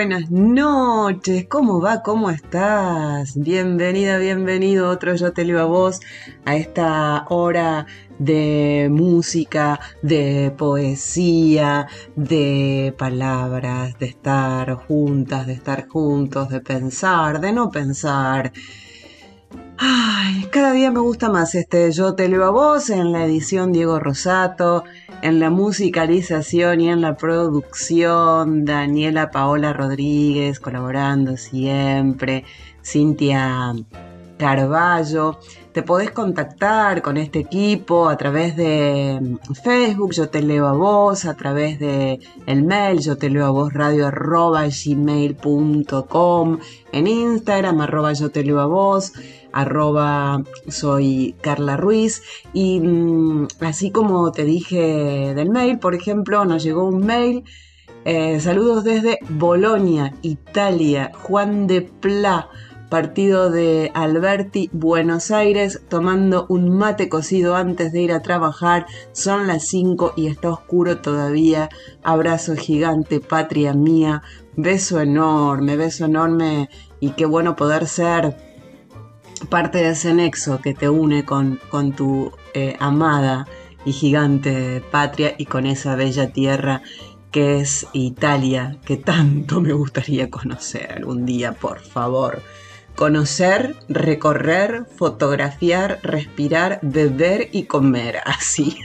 Buenas noches. ¿Cómo va? ¿Cómo estás? Bienvenida, bienvenido otro Yo te leo a vos a esta hora de música, de poesía, de palabras, de estar juntas, de estar juntos, de pensar, de no pensar. Cada día me gusta más este Yo te leo a vos en la edición Diego Rosato en la musicalización y en la producción, Daniela Paola Rodríguez colaborando siempre, Cintia Carballo. Te podés contactar con este equipo a través de Facebook, yo te leo a vos, a través de el mail, yo te leo a vos radio arroba gmail.com, en Instagram arroba yo te leo a vos arroba soy Carla Ruiz. Y mm, así como te dije del mail, por ejemplo, nos llegó un mail, eh, saludos desde Bolonia, Italia, Juan de Pla, partido de Alberti, Buenos Aires, tomando un mate cocido antes de ir a trabajar, son las 5 y está oscuro todavía, abrazo gigante, patria mía, beso enorme, beso enorme. Y qué bueno poder ser parte de ese nexo que te une con, con tu eh, amada y gigante patria y con esa bella tierra que es Italia, que tanto me gustaría conocer algún día, por favor. Conocer, recorrer, fotografiar, respirar, beber y comer, así.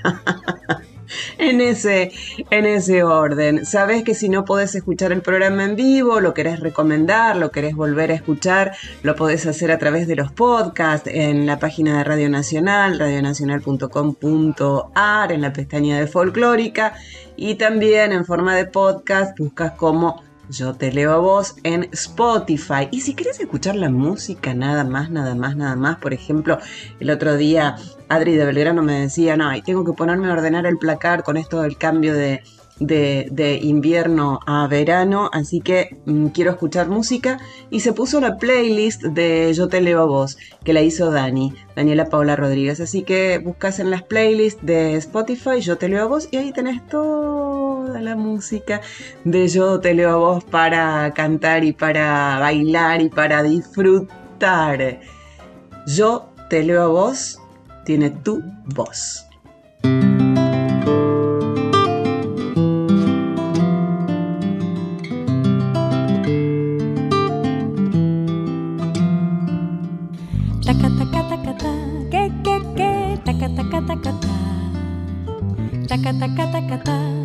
En ese, en ese orden. Sabes que si no podés escuchar el programa en vivo, lo querés recomendar, lo querés volver a escuchar, lo podés hacer a través de los podcasts en la página de Radio Nacional, radionacional.com.ar, en la pestaña de folclórica y también en forma de podcast buscas como yo te leo a vos en Spotify. Y si quieres escuchar la música, nada más, nada más, nada más. Por ejemplo, el otro día Adri de Belgrano me decía, no, tengo que ponerme a ordenar el placar con esto del cambio de, de, invierno a verano, así que mm, quiero escuchar música y se puso la playlist de Yo te leo a vos, que la hizo Dani, Daniela Paula Rodríguez, así que buscas en las playlists de Spotify Yo te leo a vos y ahí tenés toda la música de Yo te leo a vos para cantar y para bailar y para disfrutar. Yo te leo a vos tiene tu voz. que, que,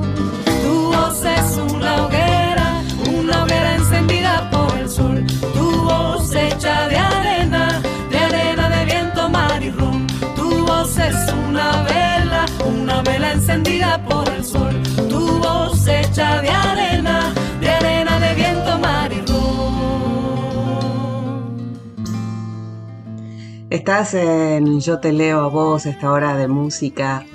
Estás en Yo te leo a vos, esta hora de música,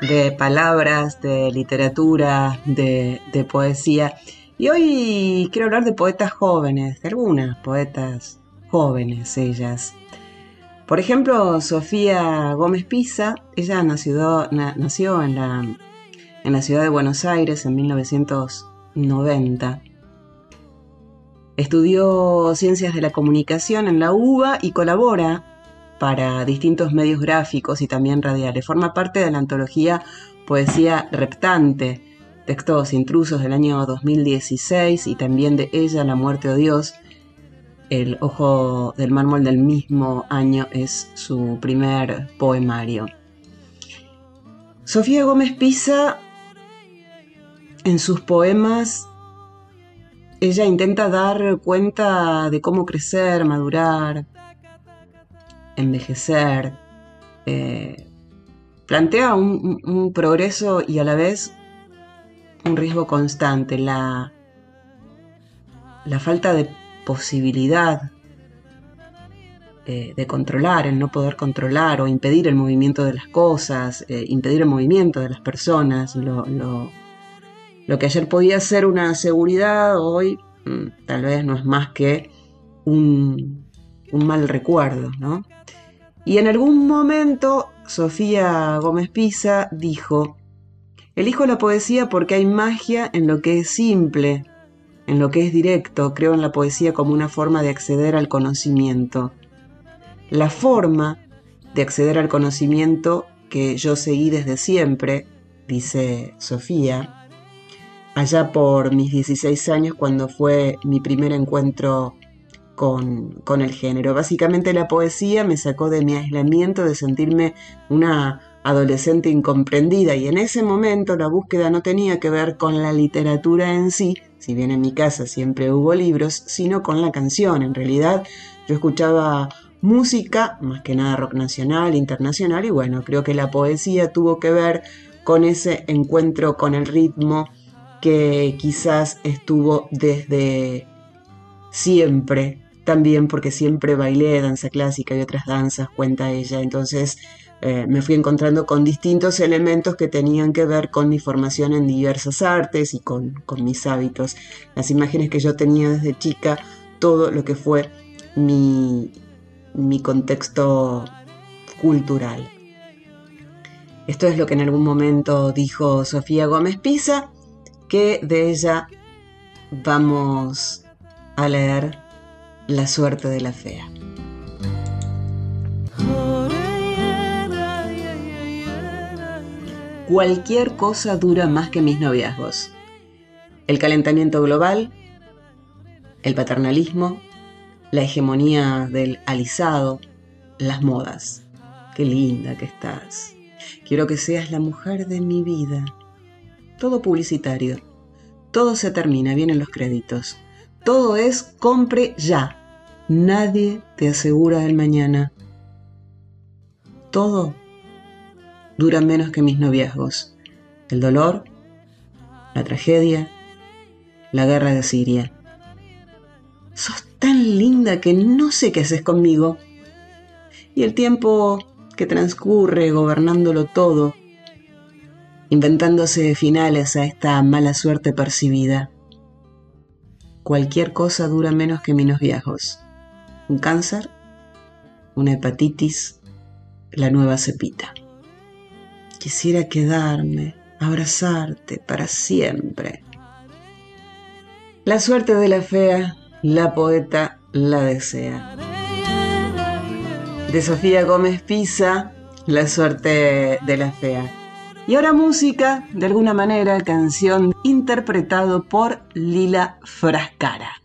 de palabras, de literatura, de, poesía. Y hoy quiero hablar de poetas jóvenes, de algunas poetas jóvenes ellas. Por ejemplo, Sofía Gómez Pisa, ella nació, en la ciudad de Buenos Aires en 1990. Estudió Ciencias de la Comunicación en la UBA y colabora para distintos medios gráficos y también radiales. Forma parte de la antología Poesía Reptante, textos intrusos del año 2016 y también de Ella, la muerte o Dios. El ojo del mármol del mismo año es su primer poemario. Sofía Gómez Pisa, en sus poemas, ella intenta dar cuenta de cómo crecer, madurar, envejecer. Eh, plantea un, progreso y a la vez un riesgo constante, la, la falta de posibilidad eh, de controlar, el no poder controlar o impedir el movimiento de las cosas, eh, impedir el movimiento de las personas, lo, lo, que ayer podía ser una seguridad, hoy mm, tal vez no es más que un, un mal recuerdo, ¿no? Y en algún momento Sofía Gómez Pisa dijo, elijo la poesía porque hay magia en lo que es simple, en lo que es directo, creo en la poesía como una forma de acceder al conocimiento. La forma de acceder al conocimiento que yo seguí desde siempre, dice Sofía, allá por mis 16 años cuando fue mi primer encuentro con, el género. Básicamente la poesía me sacó de mi aislamiento, de sentirme una adolescente incomprendida y en ese momento la búsqueda no tenía que ver con la literatura en sí, si bien en mi casa siempre hubo libros, sino con la canción. En realidad yo escuchaba música, más que nada rock nacional, internacional, y bueno, creo que la poesía tuvo que ver con ese encuentro con el ritmo que quizás estuvo desde siempre también porque siempre bailé danza clásica y otras danzas, cuenta ella. Entonces eh, me fui encontrando con distintos elementos que tenían que ver con mi formación en diversas artes y con, mis hábitos. Las imágenes que yo tenía desde chica, todo lo que fue mi, mi contexto cultural. Esto es lo que en algún momento dijo Sofía Gómez Pisa, que de ella vamos a leer la suerte de la fea. Cualquier cosa dura más que mis noviazgos. El calentamiento global, el paternalismo, la hegemonía del alisado, las modas. Qué linda que estás. Quiero que seas la mujer de mi vida. Todo publicitario. Todo se termina, vienen los créditos. Todo es compre ya. Nadie te asegura el mañana. Todo dura menos que mis noviazgos. El dolor, la tragedia, la guerra de Siria. Sos tan linda que no sé qué haces conmigo. Y el tiempo que transcurre gobernándolo todo, inventándose finales a esta mala suerte percibida. Cualquier cosa dura menos que mis noviazgos un cáncer, una hepatitis, la nueva cepita. Quisiera quedarme, abrazarte para siempre. La suerte de la fea, la poeta la desea. De Sofía Gómez Pisa, La suerte de la fea. Y ahora música, de alguna manera, canción interpretado por Lila Frascara.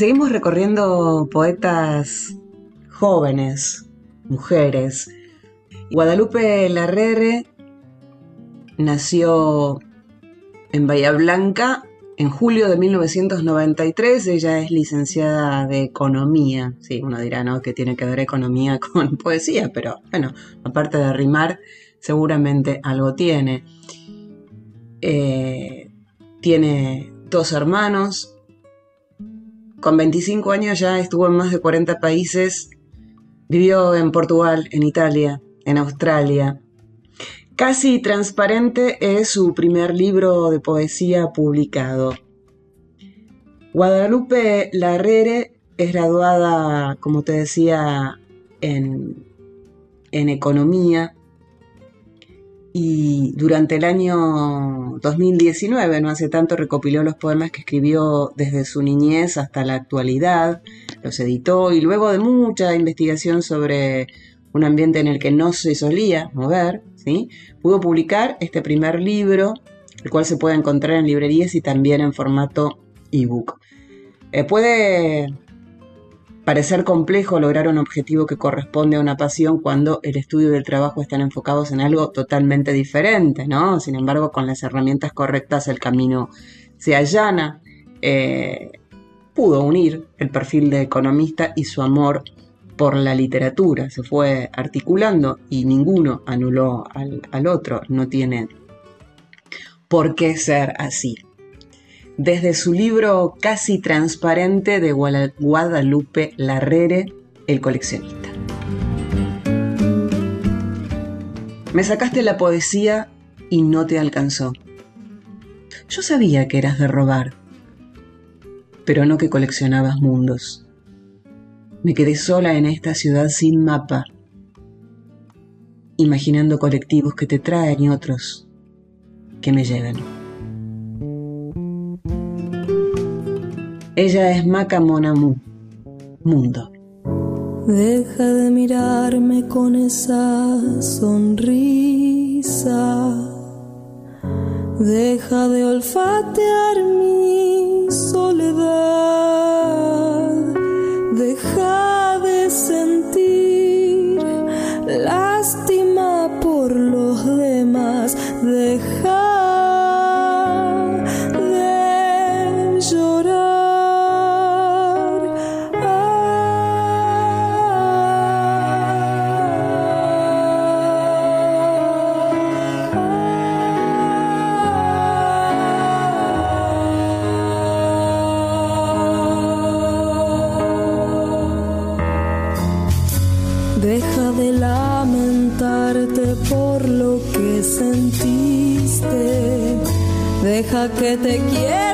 Seguimos recorriendo poetas jóvenes, mujeres. Guadalupe Larrere nació en Bahía Blanca en julio de 1993. Ella es licenciada de Economía. Sí, uno dirá, ¿no? Que tiene que ver economía con poesía, pero bueno, aparte de rimar, seguramente algo tiene. Eh, tiene dos hermanos, con 25 años ya estuvo en más de 40 países, vivió en Portugal, en Italia, en Australia. Casi Transparente es su primer libro de poesía publicado. Guadalupe Larrere es graduada, como te decía, en, en economía y durante el año 2019, no hace tanto, recopiló los poemas que escribió desde su niñez hasta la actualidad, los editó y luego de mucha investigación sobre un ambiente en el que no se solía mover, ¿sí? pudo publicar este primer libro, el cual se puede encontrar en librerías y también en formato ebook. Eh, puede parecer complejo lograr un objetivo que corresponde a una pasión cuando el estudio y el trabajo están enfocados en algo totalmente diferente, ¿no? Sin embargo, con las herramientas correctas el camino se allana. Eh, pudo unir el perfil de economista y su amor por la literatura. Se fue articulando y ninguno anuló al, al otro. No tiene por qué ser así desde su libro Casi Transparente de Guadalupe Larrere, El coleccionista. Me sacaste la poesía y no te alcanzó. Yo sabía que eras de robar, pero no que coleccionabas mundos. Me quedé sola en esta ciudad sin mapa, imaginando colectivos que te traen y otros que me lleven. Ella es Maca Monamu, Mundo. Deja de mirarme con esa sonrisa. Deja de olfatear mi Deja que te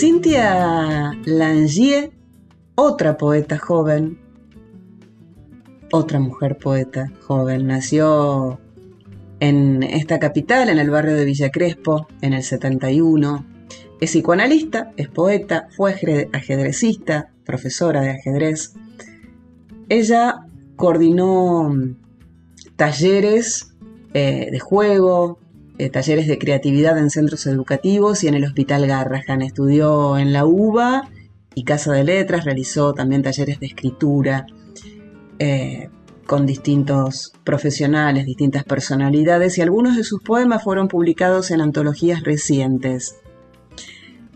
Cynthia Langier, otra poeta joven, otra mujer poeta joven, nació en esta capital, en el barrio de Villa Crespo, en el 71. Es psicoanalista, es poeta, fue ajedrecista, profesora de ajedrez. Ella coordinó talleres eh, de juego, eh, talleres de creatividad en centros educativos y en el Hospital Garrahan. Estudió en la UBA y Casa de Letras, realizó también talleres de escritura. Eh, con distintos profesionales, distintas personalidades y algunos de sus poemas fueron publicados en antologías recientes.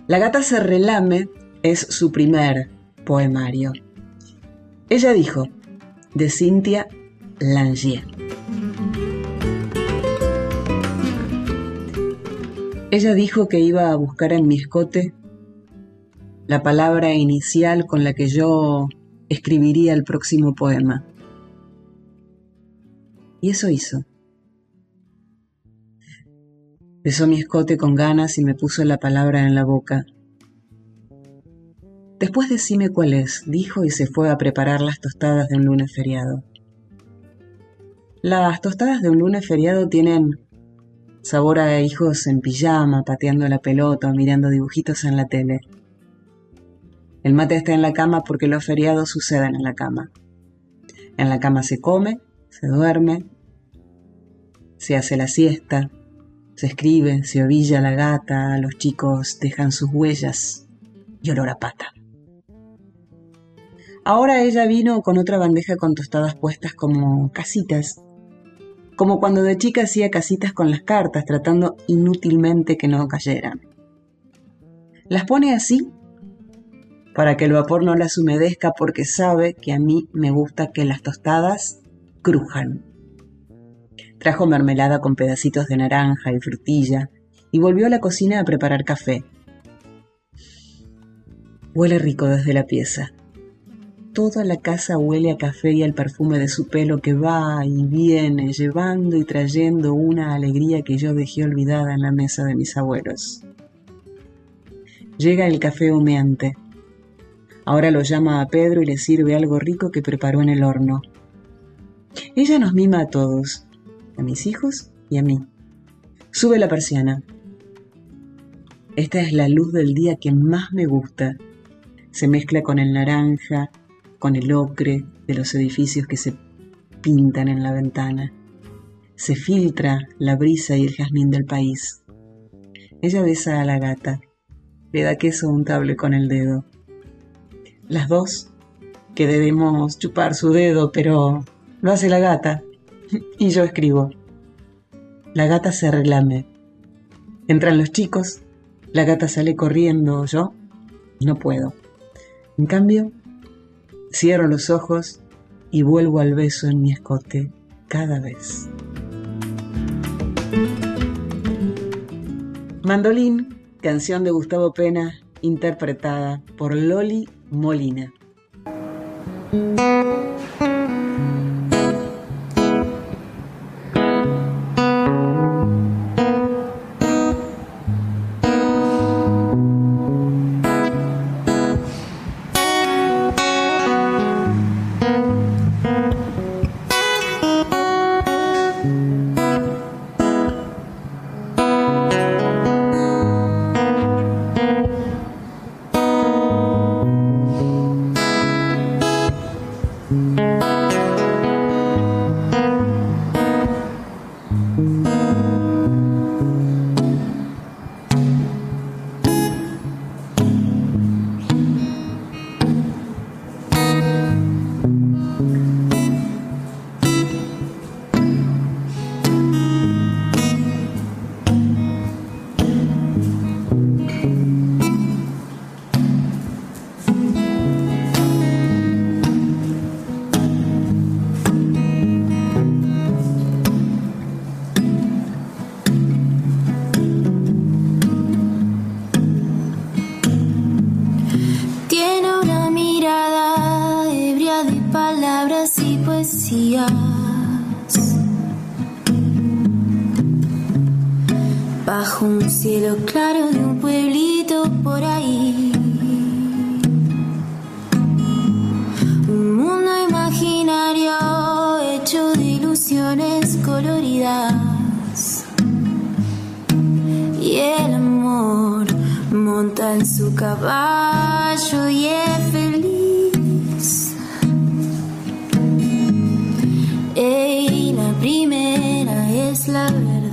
La gata se relame es su primer poemario. Ella dijo, de Cynthia Langier. Ella dijo que iba a buscar en mi escote la palabra inicial con la que yo escribiría el próximo poema. Y eso hizo. Besó mi escote con ganas y me puso la palabra en la boca. Después decime cuál es, dijo y se fue a preparar las tostadas de un lunes feriado. Las tostadas de un lunes feriado tienen sabor a hijos en pijama, pateando la pelota mirando dibujitos en la tele. El mate está en la cama porque los feriados suceden en la cama. En la cama se come, se duerme, se hace la siesta, se escribe, se ovilla la gata, los chicos dejan sus huellas y olor a pata. Ahora ella vino con otra bandeja con tostadas puestas como casitas, como cuando de chica hacía casitas con las cartas, tratando inútilmente que no cayeran. Las pone así para que el vapor no las humedezca porque sabe que a mí me gusta que las tostadas crujan. Trajo mermelada con pedacitos de naranja y frutilla y volvió a la cocina a preparar café. Huele rico desde la pieza. Toda la casa huele a café y al perfume de su pelo que va y viene, llevando y trayendo una alegría que yo dejé olvidada en la mesa de mis abuelos. Llega el café humeante. Ahora lo llama a Pedro y le sirve algo rico que preparó en el horno. Ella nos mima a todos, a mis hijos y a mí. Sube la persiana. Esta es la luz del día que más me gusta. Se mezcla con el naranja, con el ocre de los edificios que se pintan en la ventana. Se filtra la brisa y el jazmín del país. Ella besa a la gata, le da queso untable con el dedo. Las dos, que debemos chupar su dedo, pero lo hace la gata, y yo escribo. La gata se reclame. Entran los chicos, la gata sale corriendo, yo no puedo. En cambio, cierro los ojos y vuelvo al beso en mi escote cada vez. Mandolín, canción de Gustavo Pena, interpretada por Loli Molina.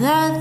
La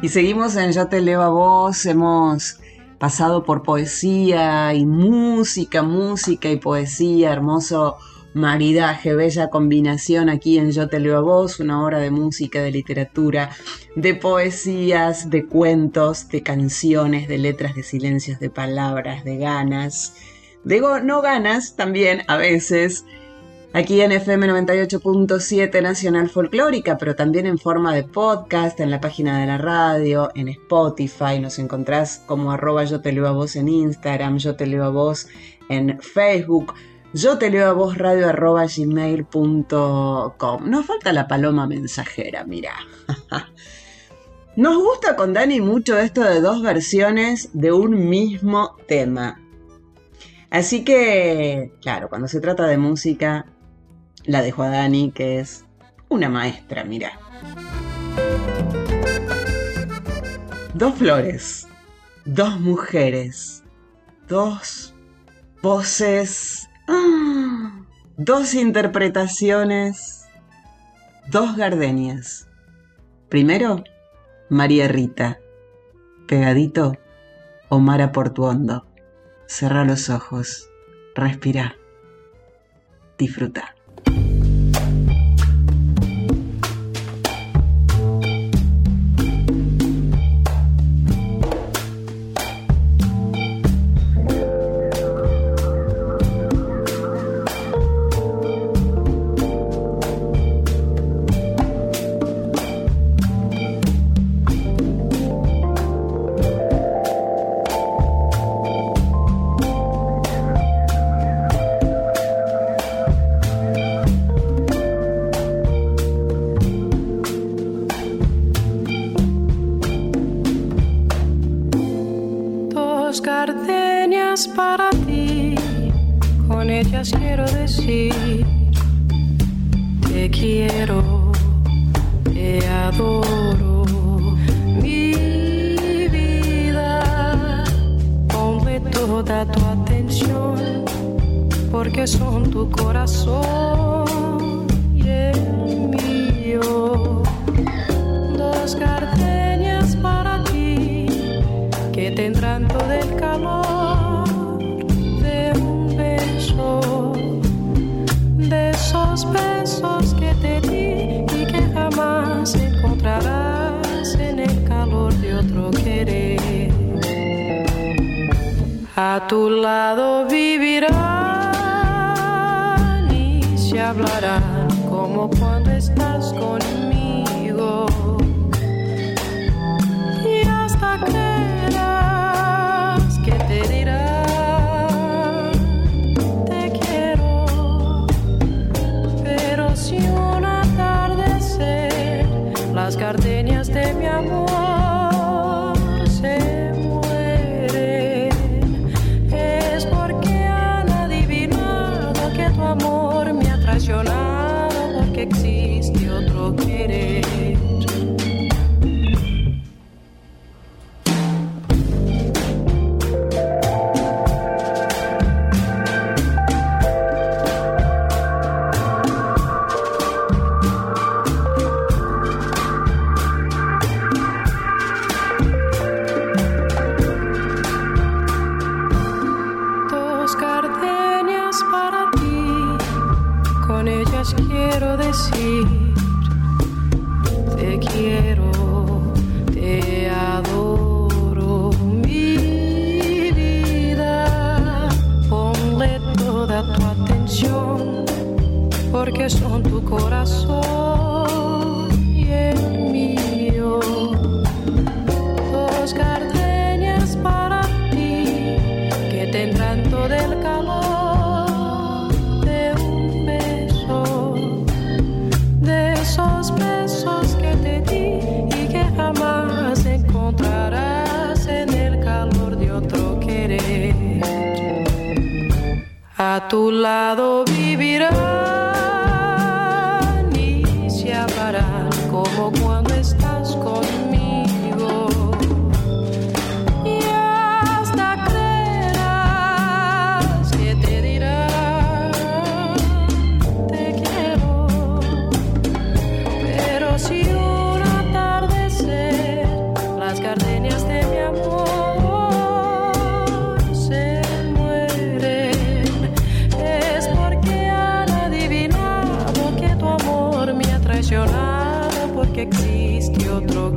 Y seguimos en Yo te leo a vos, hemos pasado por poesía y música, música y poesía, hermoso maridaje, bella combinación aquí en Yo te leo a vos, una hora de música, de literatura, de poesías, de cuentos, de canciones, de letras, de silencios, de palabras, de ganas, de no ganas también a veces, Aquí en FM 98.7 Nacional Folclórica, pero también en forma de podcast, en la página de la radio, en Spotify. Nos encontrás como arroba yo te leo a vos en Instagram, yo te leo a vos en Facebook, yo te leo a vos radio gmail.com. Nos falta la paloma mensajera, mira. Nos gusta con Dani mucho esto de dos versiones de un mismo tema. Así que, claro, cuando se trata de música, la dejo a Dani, que es una maestra, mira. Dos flores, dos mujeres, dos voces, ¡ah! dos interpretaciones, dos gardenias. Primero, María Rita, pegadito o mar a Portuondo. Cerra los ojos, respira, disfruta.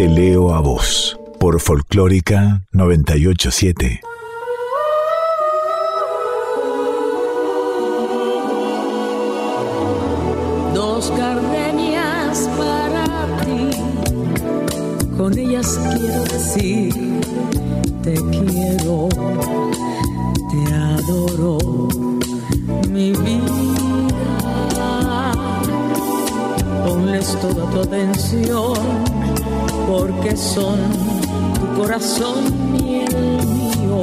te leo a vos por Folclórica 987. Son tu corazón y el mío.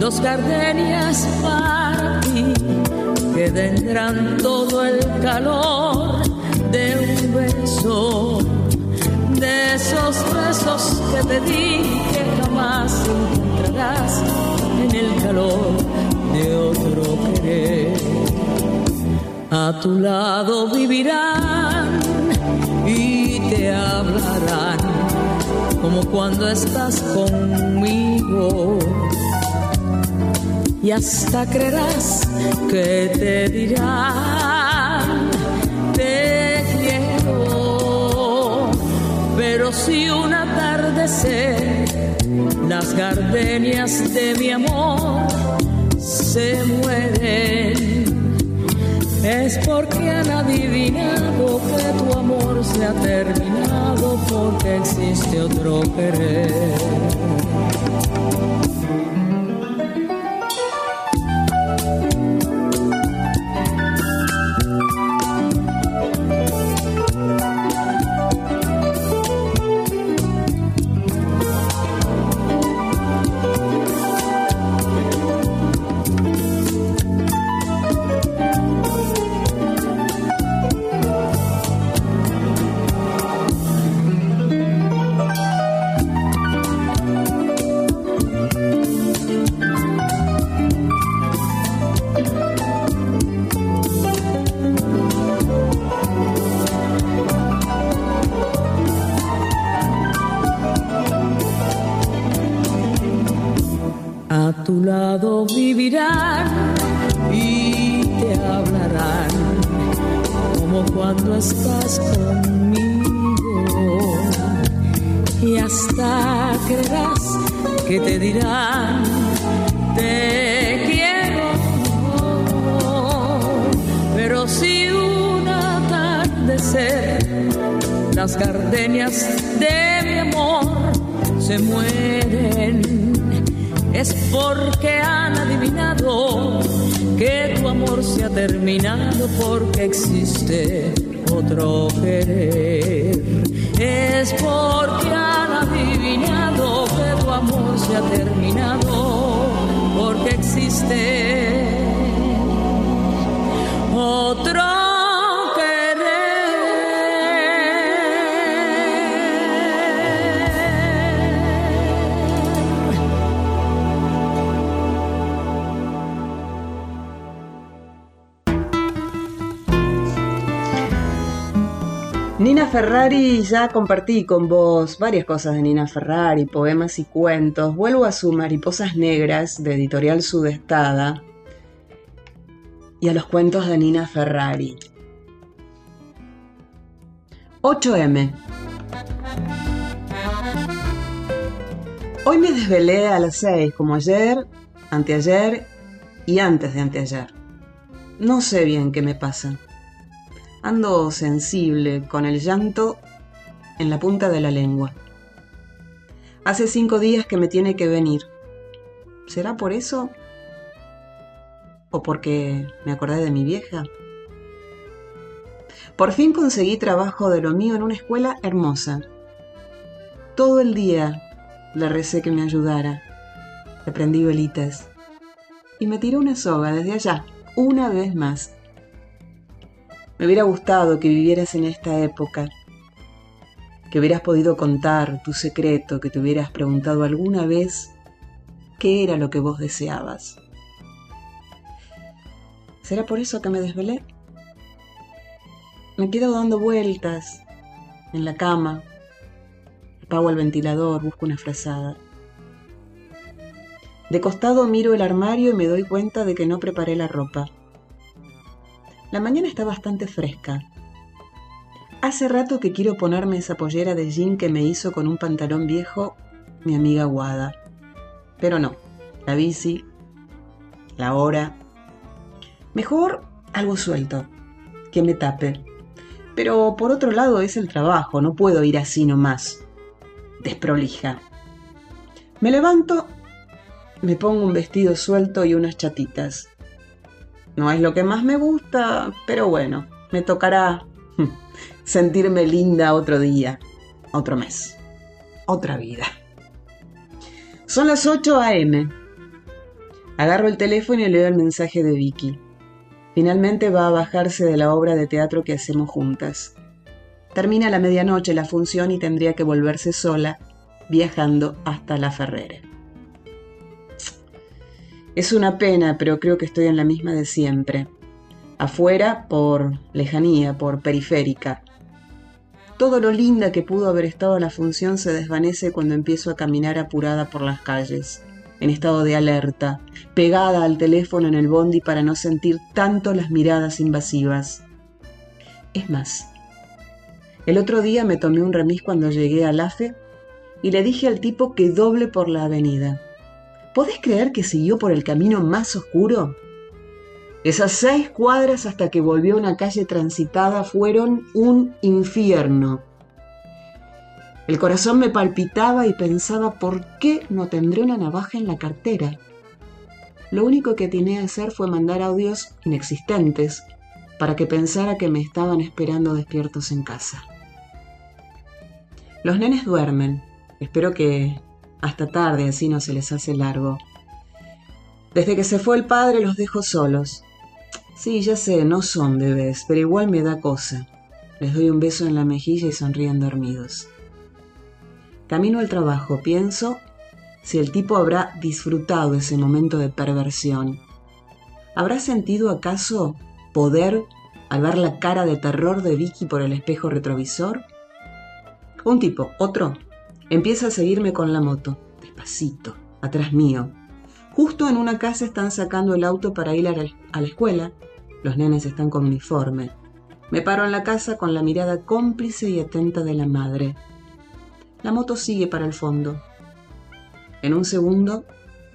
Dos gardenias para ti que tendrán todo el calor de un beso, de esos besos que te di que jamás encontrarás en el calor de otro querer a tu lado vivirán como cuando estás conmigo. Y hasta creerás que te dirán, te quiero. Pero si un atardecer las gardenias de mi amor se mueren, es porque han adivinado que tu amor se ha terminado porque existe otro querer. terminado porque existe otro querer. Es porque han adivinado que tu amor se ha terminado porque existe otro Ferrari ya compartí con vos varias cosas de Nina Ferrari, poemas y cuentos. Vuelvo a su Mariposas Negras de Editorial Sudestada y a los cuentos de Nina Ferrari. 8M. Hoy me desvelé a las 6 como ayer, anteayer y antes de anteayer. No sé bien qué me pasa. Ando sensible, con el llanto en la punta de la lengua. Hace cinco días que me tiene que venir. ¿Será por eso? ¿O porque me acordé de mi vieja? Por fin conseguí trabajo de lo mío en una escuela hermosa. Todo el día le recé que me ayudara. Le prendí velitas. Y me tiró una soga desde allá, una vez más. Me hubiera gustado que vivieras en esta época, que hubieras podido contar tu secreto, que te hubieras preguntado alguna vez qué era lo que vos deseabas. ¿Será por eso que me desvelé? Me quedo dando vueltas en la cama, apago el ventilador, busco una frazada. De costado miro el armario y me doy cuenta de que no preparé la ropa. La mañana está bastante fresca. Hace rato que quiero ponerme esa pollera de jean que me hizo con un pantalón viejo mi amiga Guada. Pero no, la bici, la hora. Mejor algo suelto, que me tape. Pero por otro lado es el trabajo, no puedo ir así nomás. Desprolija. Me levanto, me pongo un vestido suelto y unas chatitas. No es lo que más me gusta, pero bueno, me tocará sentirme linda otro día, otro mes, otra vida. Son las 8 a.m. Agarro el teléfono y leo el mensaje de Vicky. Finalmente va a bajarse de la obra de teatro que hacemos juntas. Termina la medianoche la función y tendría que volverse sola, viajando hasta La Ferrere. Es una pena, pero creo que estoy en la misma de siempre. Afuera por lejanía, por periférica. Todo lo linda que pudo haber estado la función se desvanece cuando empiezo a caminar apurada por las calles, en estado de alerta, pegada al teléfono en el bondi para no sentir tanto las miradas invasivas. Es más, el otro día me tomé un remis cuando llegué al AFE y le dije al tipo que doble por la avenida. ¿Podés creer que siguió por el camino más oscuro? Esas seis cuadras hasta que volvió a una calle transitada fueron un infierno. El corazón me palpitaba y pensaba por qué no tendré una navaja en la cartera. Lo único que tenía que hacer fue mandar audios inexistentes para que pensara que me estaban esperando despiertos en casa. Los nenes duermen. Espero que hasta tarde, así no se les hace largo. Desde que se fue el padre los dejo solos. Sí, ya sé, no son bebés, pero igual me da cosa. Les doy un beso en la mejilla y sonríen dormidos. Camino al trabajo, pienso si el tipo habrá disfrutado ese momento de perversión. ¿Habrá sentido acaso poder al ver la cara de terror de Vicky por el espejo retrovisor? Un tipo, otro, Empieza a seguirme con la moto, despacito, atrás mío. Justo en una casa están sacando el auto para ir a la escuela. Los nenes están con uniforme. Me paro en la casa con la mirada cómplice y atenta de la madre. La moto sigue para el fondo. En un segundo,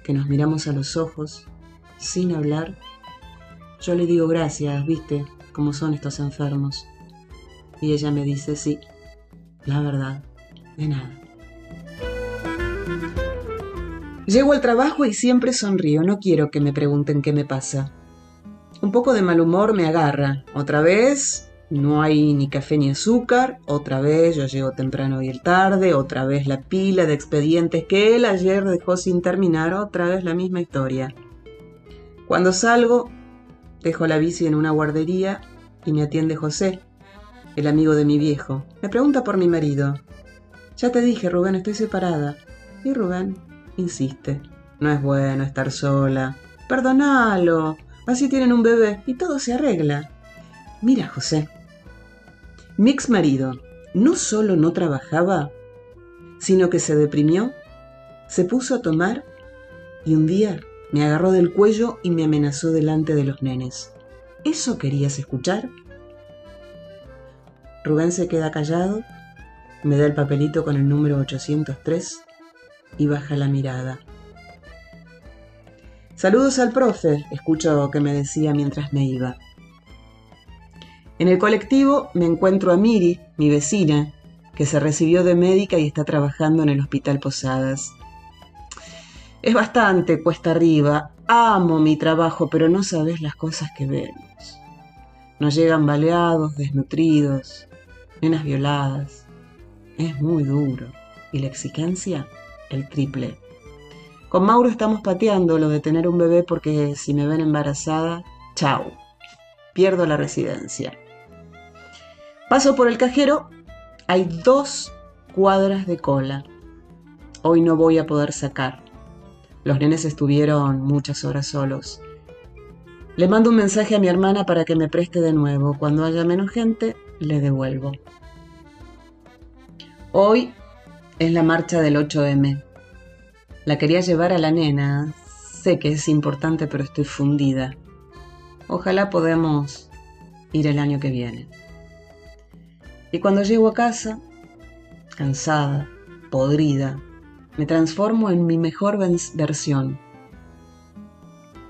que nos miramos a los ojos, sin hablar, yo le digo gracias, viste, cómo son estos enfermos. Y ella me dice, sí, la verdad, de nada. Llego al trabajo y siempre sonrío, no quiero que me pregunten qué me pasa. Un poco de mal humor me agarra. Otra vez, no hay ni café ni azúcar. Otra vez, yo llego temprano y el tarde. Otra vez la pila de expedientes que él ayer dejó sin terminar. Otra vez la misma historia. Cuando salgo, dejo la bici en una guardería y me atiende José, el amigo de mi viejo. Me pregunta por mi marido. Ya te dije, Rubén, estoy separada. ¿Y Rubén? Insiste. No es bueno estar sola. Perdonalo. Así tienen un bebé y todo se arregla. Mira, José. Mi ex marido no solo no trabajaba, sino que se deprimió, se puso a tomar y un día me agarró del cuello y me amenazó delante de los nenes. ¿Eso querías escuchar? Rubén se queda callado, me da el papelito con el número 803 y baja la mirada. Saludos al profe, escucho que me decía mientras me iba. En el colectivo me encuentro a Miri, mi vecina, que se recibió de médica y está trabajando en el Hospital Posadas. Es bastante cuesta arriba, amo mi trabajo, pero no sabes las cosas que vemos. Nos llegan baleados, desnutridos, nenas violadas. Es muy duro. ¿Y la exigencia? El triple. Con Mauro estamos pateando lo de tener un bebé porque si me ven embarazada, chao, pierdo la residencia. Paso por el cajero, hay dos cuadras de cola. Hoy no voy a poder sacar. Los nenes estuvieron muchas horas solos. Le mando un mensaje a mi hermana para que me preste de nuevo. Cuando haya menos gente, le devuelvo. Hoy es la marcha del 8M. La quería llevar a la nena. Sé que es importante, pero estoy fundida. Ojalá podamos ir el año que viene. Y cuando llego a casa, cansada, podrida, me transformo en mi mejor versión.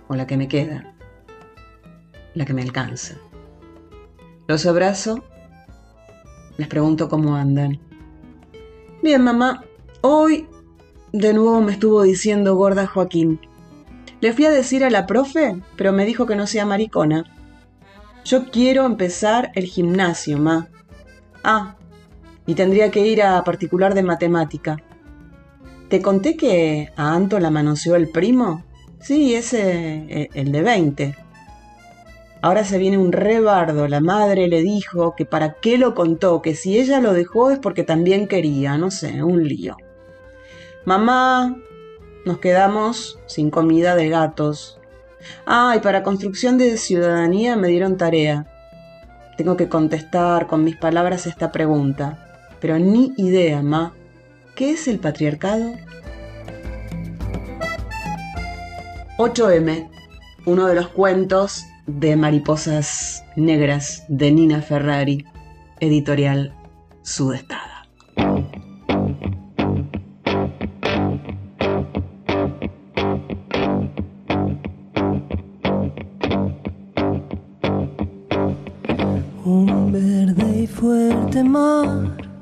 O la que me queda. La que me alcanza. Los abrazo. Les pregunto cómo andan. Bien, mamá, hoy de nuevo me estuvo diciendo gorda Joaquín. Le fui a decir a la profe, pero me dijo que no sea maricona. Yo quiero empezar el gimnasio, ma. Ah, y tendría que ir a particular de matemática. ¿Te conté que a Anto la manoseó el primo? Sí, ese, eh, el de 20. Ahora se viene un rebardo. La madre le dijo que para qué lo contó, que si ella lo dejó es porque también quería, no sé, un lío. Mamá, nos quedamos sin comida de gatos. Ah, y para construcción de ciudadanía me dieron tarea. Tengo que contestar con mis palabras esta pregunta. Pero ni idea, Ma. ¿Qué es el patriarcado? 8M, uno de los cuentos de Mariposas Negras de Nina Ferrari, editorial Sudestada.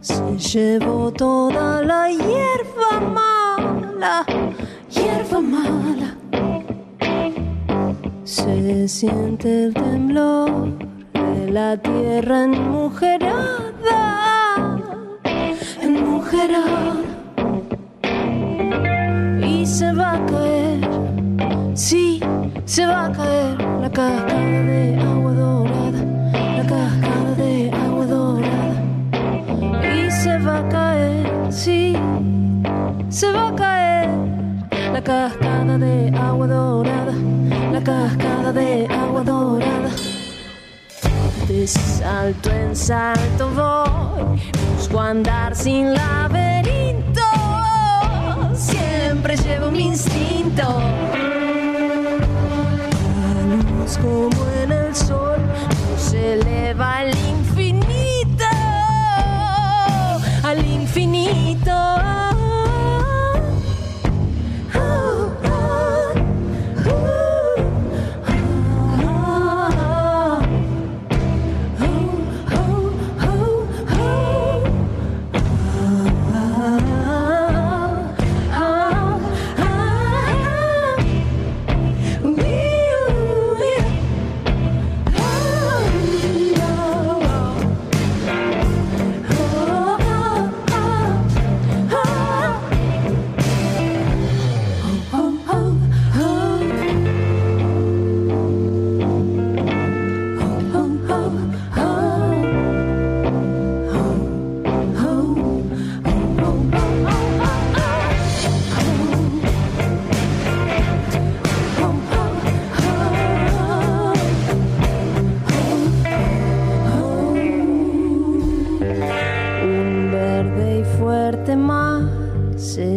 Se llevó toda la hierba mala, hierba mala. Se siente el temblor de la tierra enmujerada, enmujerada. Y se va a caer, sí, se va a caer la cascada de la cascada de agua dorada, la cascada de agua dorada. De salto en salto voy, busco andar sin laberinto, siempre llevo mi instinto. La luz como en el sol, se eleva el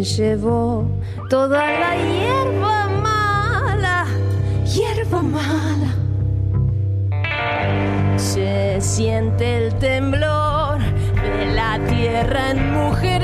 llevó toda la hierba mala, hierba mala. Se siente el temblor de la tierra en mujer.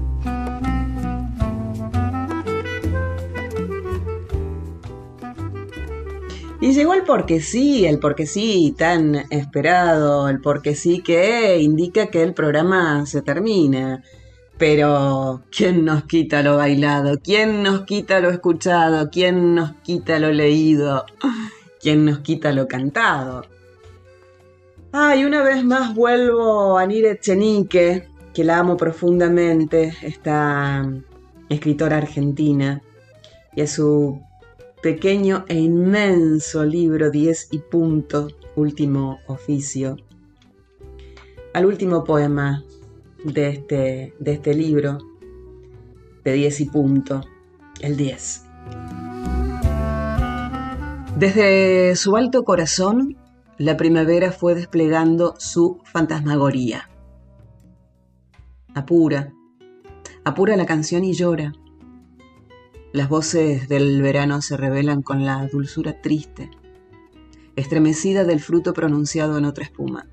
Y llegó el porque sí, el porque sí tan esperado, el porque sí que indica que el programa se termina. Pero, ¿quién nos quita lo bailado? ¿Quién nos quita lo escuchado? ¿Quién nos quita lo leído? ¿Quién nos quita lo cantado? Ay, una vez más vuelvo a Nire Chenique, que la amo profundamente, esta escritora argentina, y a su pequeño e inmenso libro 10 y punto, último oficio. Al último poema de este, de este libro, de 10 y punto, el 10. Desde su alto corazón, la primavera fue desplegando su fantasmagoría. Apura, apura la canción y llora. Las voces del verano se revelan con la dulzura triste, estremecida del fruto pronunciado en otra espuma.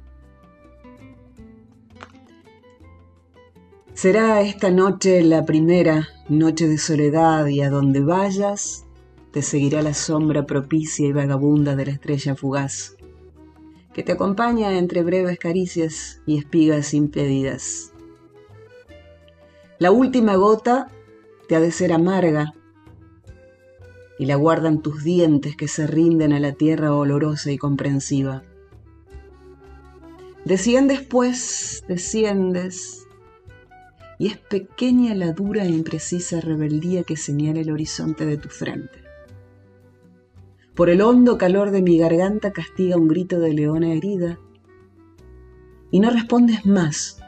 Será esta noche la primera noche de soledad y a donde vayas te seguirá la sombra propicia y vagabunda de la estrella fugaz, que te acompaña entre breves caricias y espigas impedidas. La última gota te ha de ser amarga y la guardan tus dientes que se rinden a la tierra olorosa y comprensiva. Desciendes pues, desciendes, y es pequeña la dura e imprecisa rebeldía que señala el horizonte de tu frente. Por el hondo calor de mi garganta castiga un grito de leona herida, y no respondes más,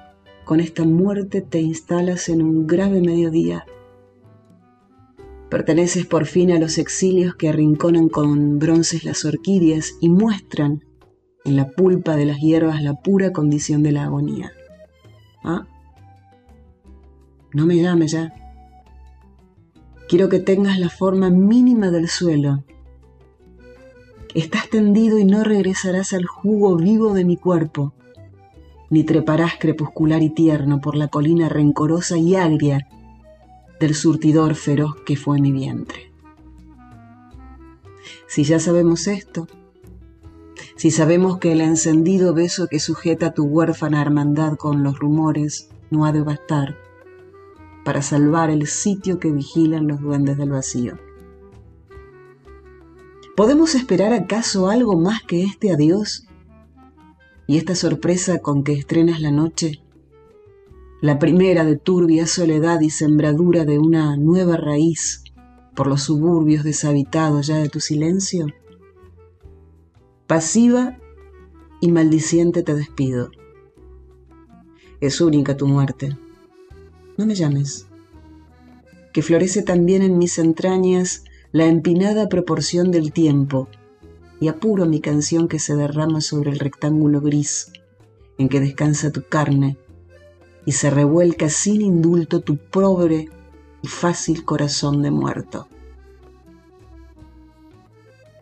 con esta muerte te instalas en un grave mediodía. Perteneces por fin a los exilios que arrinconan con bronces las orquídeas y muestran en la pulpa de las hierbas la pura condición de la agonía. ¿Ah? No me llames ya. Quiero que tengas la forma mínima del suelo. Estás tendido y no regresarás al jugo vivo de mi cuerpo, ni treparás crepuscular y tierno por la colina rencorosa y agria del surtidor feroz que fue mi vientre. Si ya sabemos esto, si sabemos que el encendido beso que sujeta tu huérfana hermandad con los rumores no ha de bastar, para salvar el sitio que vigilan los duendes del vacío. ¿Podemos esperar acaso algo más que este adiós? Y esta sorpresa con que estrenas la noche, la primera de turbia soledad y sembradura de una nueva raíz por los suburbios deshabitados ya de tu silencio? Pasiva y maldiciente te despido. Es única tu muerte no me llames, que florece también en mis entrañas la empinada proporción del tiempo, y apuro mi canción que se derrama sobre el rectángulo gris en que descansa tu carne, y se revuelca sin indulto tu pobre y fácil corazón de muerto.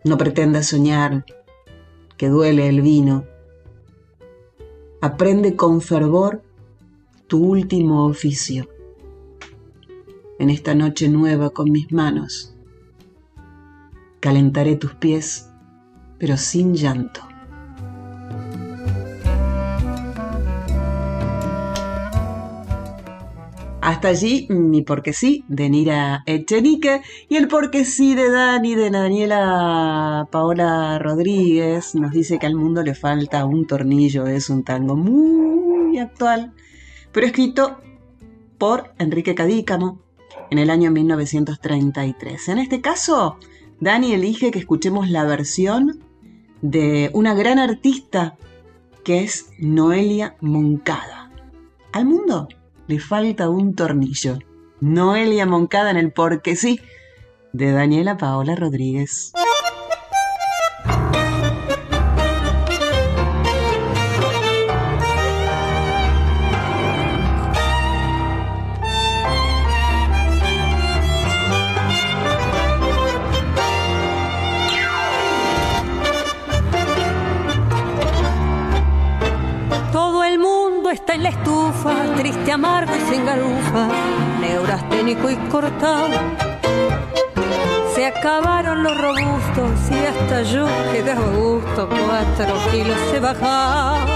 No pretendas soñar que duele el vino. Aprende con fervor tu último oficio. En esta noche nueva con mis manos, calentaré tus pies, pero sin llanto. Hasta allí mi porque sí de Nira Echenique y el porque sí de Dani de Daniela Paola Rodríguez nos dice que al mundo le falta un tornillo, es un tango muy actual pero escrito por Enrique Cadícamo en el año 1933. En este caso, Dani elige que escuchemos la versión de una gran artista que es Noelia Moncada. Al mundo le falta un tornillo. Noelia Moncada en el porque sí de Daniela Paola Rodríguez. Amargo y sin garufa, neurasténico y cortado. Se acabaron los robustos y hasta yo quedé a gusto. Cuatro kilos se bajaron.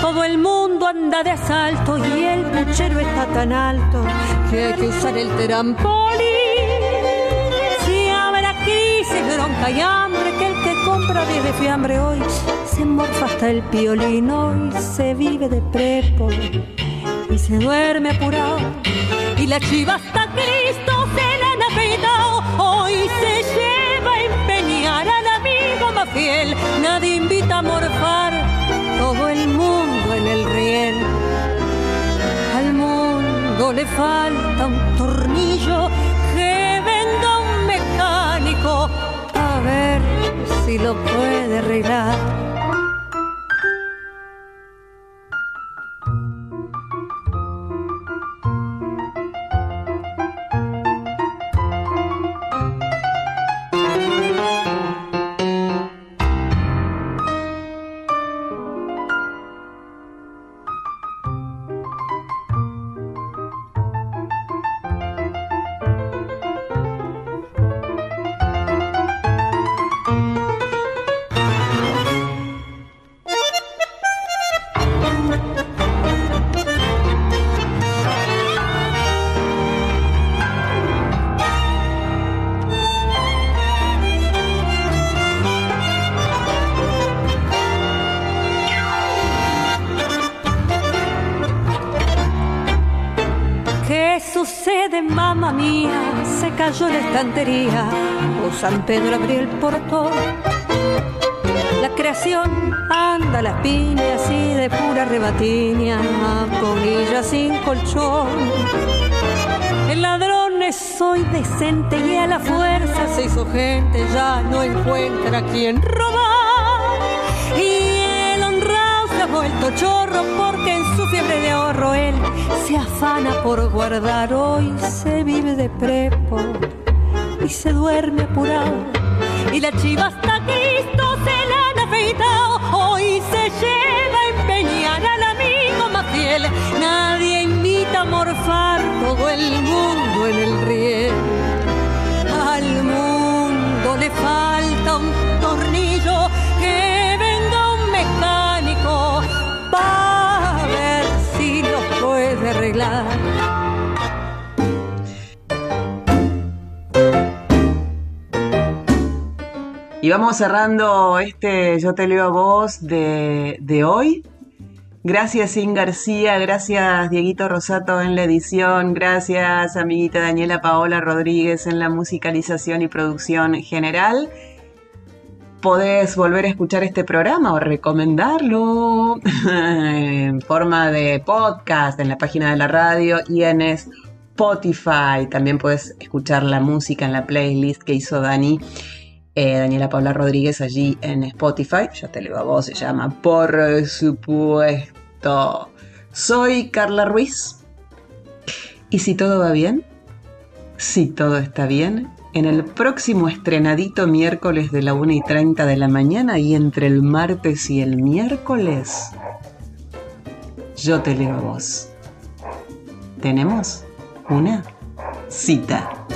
Todo el mundo anda de asalto y el puchero está tan alto que hay que usar el terampolín. Si habrá crisis, bronca y hambre, que el que compra 10 de fiambre hoy se morfa hasta el piolino y se vive de prepo y se duerme apurado. Y la chiva hasta Cristo se la han afeitado, hoy se lleva a empeñar al amigo más fiel. Nadie invita a morfar, todo el mundo en el riel. Al mundo le falta un tornillo que venda un mecánico a ver si lo puede arreglar. San Pedro abrió el portón. La creación anda las piñas y de pura rebatiña, polilla sin colchón. El ladrón es hoy decente y a la fuerza se hizo gente, ya no encuentra quien robar. Y el honrado se ha vuelto chorro porque en su fiebre de ahorro él se afana por guardar, hoy se vive de prepo y se duerme apurado. Y la chiva hasta Cristo se la han afeitado, hoy se lleva a empeñar al amigo más fiel. Nadie invita a morfar todo el mundo en el riel. Al mundo le falta un tornillo que venga un mecánico para ver si lo puede arreglar. Y vamos cerrando este Yo te leo a vos de, hoy. Gracias Sin García, gracias Dieguito Rosato en la edición, gracias amiguita Daniela Paola Rodríguez en la musicalización y producción general. Podés volver a escuchar este programa o recomendarlo en forma de podcast en la página de la radio y en Spotify. También puedes escuchar la música en la playlist que hizo Dani eh, Daniela Paula Rodríguez allí en Spotify. Ya te leo a vos, se llama Por supuesto. Soy Carla Ruiz. Y si todo va bien, si todo está bien, en el próximo estrenadito miércoles de la 1 y 30 de la mañana y entre el martes y el miércoles, yo te leo a vos. Tenemos una cita.